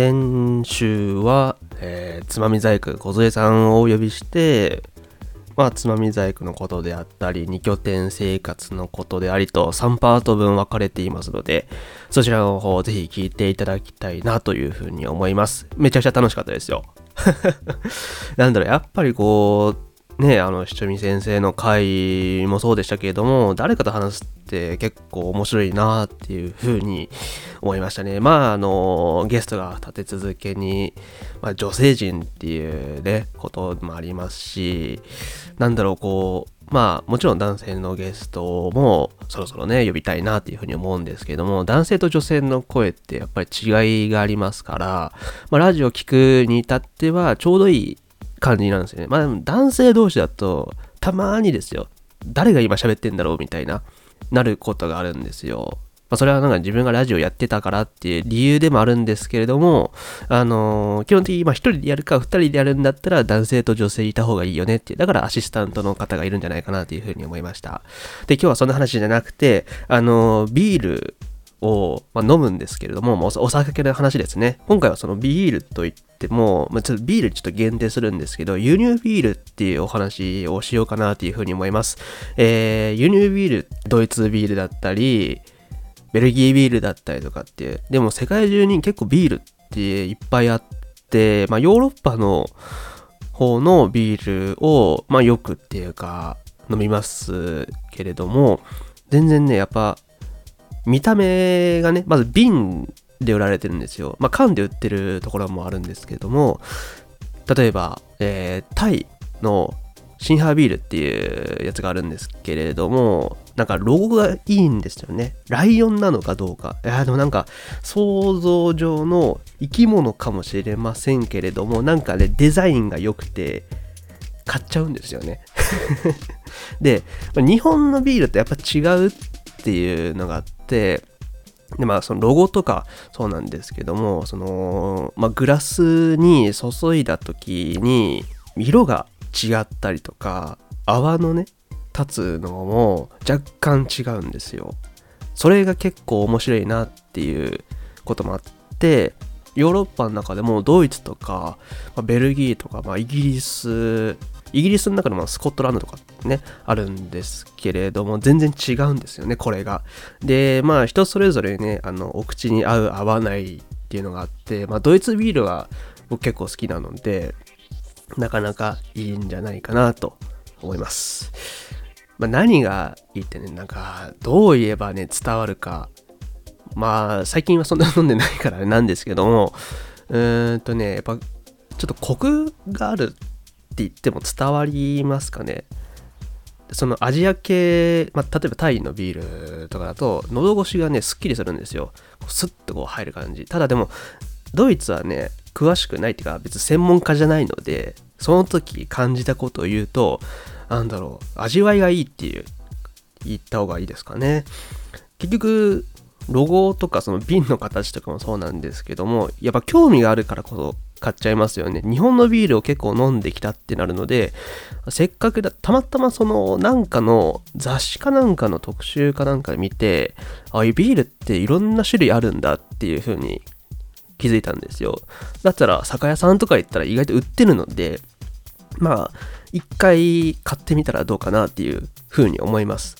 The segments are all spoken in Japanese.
先週は、えー、つまみ細工小添さんをお呼びしてまあ、つまみ細工のことであったり、2拠点生活のことでありと3パート分分かれていますので、そちらの方をぜひ聞いていただきたいなというふうに思います。めちゃくちゃ楽しかったですよ。なんだろう、やっぱりこう、ね、あの、ひちょみ先生の回もそうでしたけれども、誰かと話すって結構面白いなっていうふうに思いましたね。まあ、あの、ゲストが立て続けに、まあ、女性陣っていうね、こともありますし、なんだろう、こう、まあもちろん男性のゲストもそろそろね呼びたいなっていうふうに思うんですけども男性と女性の声ってやっぱり違いがありますから、まあ、ラジオ聴くに至ってはちょうどいい感じなんですよね。まあ男性同士だとたまにですよ誰が今喋ってんだろうみたいななることがあるんですよ。まあ、それはなんか自分がラジオやってたからっていう理由でもあるんですけれども、あのー、基本的にまあ一人でやるか二人でやるんだったら男性と女性いた方がいいよねっていう、だからアシスタントの方がいるんじゃないかなというふうに思いました。で、今日はそんな話じゃなくて、あのー、ビールを、まあ、飲むんですけれども、お酒の話ですね。今回はそのビールといっても、ま、ちょっとビールちょっと限定するんですけど、輸入ビールっていうお話をしようかなというふうに思います。えー、輸入ビール、ドイツビールだったり、ベルギービールだったりとかっていう、でも世界中に結構ビールっていっぱいあって、まあヨーロッパの方のビールを、まあよくっていうか飲みますけれども、全然ね、やっぱ見た目がね、まず瓶で売られてるんですよ。まあ缶で売ってるところもあるんですけども、例えば、えー、タイのシンハービールっていうやつがあるんですけれども、なんかロゴがいいんですよね。ライオンなのかどうか。いや、でもなんか想像上の生き物かもしれませんけれども、なんかね、デザインが良くて、買っちゃうんですよね。で、日本のビールとやっぱ違うっていうのがあって、で、まあ、そのロゴとかそうなんですけども、その、まあ、グラスに注いだ時に、色が違ったりとか泡のね立つのも若干違うんですよ。それが結構面白いなっていうこともあってヨーロッパの中でもドイツとか、まあ、ベルギーとか、まあ、イギリスイギリスの中でもスコットランドとかねあるんですけれども全然違うんですよねこれがでまあ人それぞれねあのお口に合う合わないっていうのがあって、まあ、ドイツビールは僕結構好きなのでなかなかいいんじゃないかなと思います。まあ、何がいいってね、なんか、どう言えばね、伝わるか。まあ、最近はそんな飲んでないからなんですけども、うーんとね、やっぱ、ちょっとコクがある言っても伝わりますかね。そのアジア系、まあ、例えばタイのビールとかだと、喉越しがね、すっきりするんですよ。スッとこう入る感じ。ただでも、ドイツはね、詳しくないっていうか別に専門家じゃないのでその時感じたことを言うとなんだろう味わいがいいっていう言った方がいいですかね結局ロゴとかその瓶の形とかもそうなんですけどもやっぱ興味があるからこそ買っちゃいますよね日本のビールを結構飲んできたってなるのでせっかくだたまたまそのなんかの雑誌かなんかの特集かなんか見てああいうビールっていろんな種類あるんだっていう風に気づいたんですよ。だったら酒屋さんとか行ったら意外と売ってるので、まあ、一回買ってみたらどうかなっていう風に思います。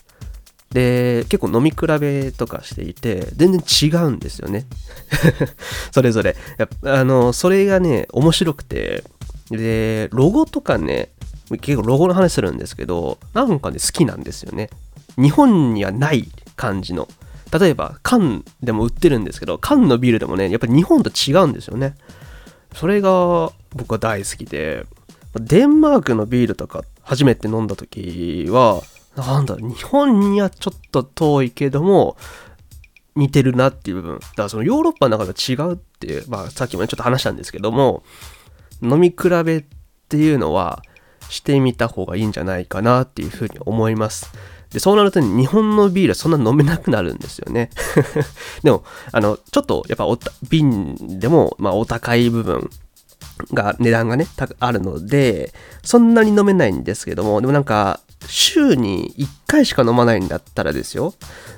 で、結構飲み比べとかしていて、全然違うんですよね。それぞれ。あの、それがね、面白くて、で、ロゴとかね、結構ロゴの話するんですけど、なんかね、好きなんですよね。日本にはない感じの。例えば缶でも売ってるんですけど缶のビールでもねやっぱり日本と違うんですよねそれが僕は大好きでデンマークのビールとか初めて飲んだ時はなんだ日本にはちょっと遠いけども似てるなっていう部分だからそのヨーロッパの中で違うっていう、まあ、さっきもねちょっと話したんですけども飲み比べっていうのはしてみた方がいいんじゃないかなっていうふうに思いますで、そうなると、日本のビールはそんな飲めなくなるんですよね。でも、あの、ちょっと、やっぱお瓶でも、まあ、お高い部分が、値段がね、あるので、そんなに飲めないんですけども、でもなんか、週に1回しか飲まないんだったらですよ、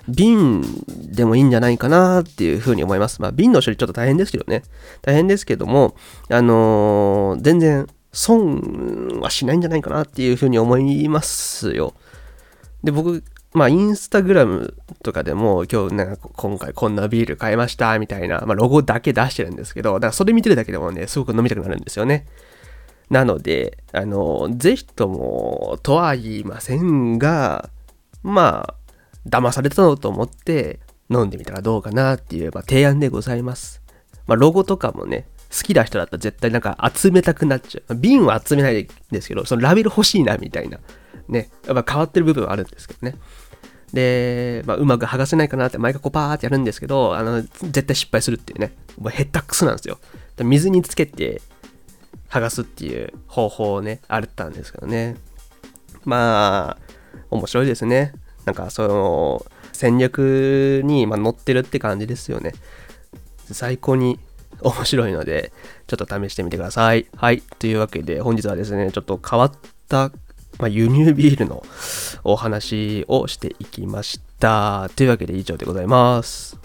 瓶でもいいんじゃないかなっていうふうに思います。まあ、瓶の処理ちょっと大変ですけどね。大変ですけども、あのー、全然損はしないんじゃないかなっていうふうに思いますよ。で、僕、まあ、インスタグラムとかでも、今日、なんか、今回こんなビール買いました、みたいな、まあ、ロゴだけ出してるんですけど、だからそれ見てるだけでもね、すごく飲みたくなるんですよね。なので、あの、ぜひとも、とは言いませんが、まあ、騙されたのと思って飲んでみたらどうかなっていう、まあ、提案でございます。まあ、ロゴとかもね、好きな人だったら絶対なんか集めたくなっちゃう。瓶は集めないんですけど、そのラベル欲しいなみたいな。ね。やっぱ変わってる部分はあるんですけどね。で、まあ、うまく剥がせないかなって毎回こうパーってやるんですけど、あの、絶対失敗するっていうね。もうヘッタックスなんですよ。水につけて剥がすっていう方法をね、あったんですけどね。まあ、面白いですね。なんか、その、戦略に、ま乗ってるって感じですよね。最高に面白いので、ちょっと試してみてください。はい。というわけで、本日はですね、ちょっと変わった、まあ、輸入ビールのお話をしていきました。というわけで以上でございます。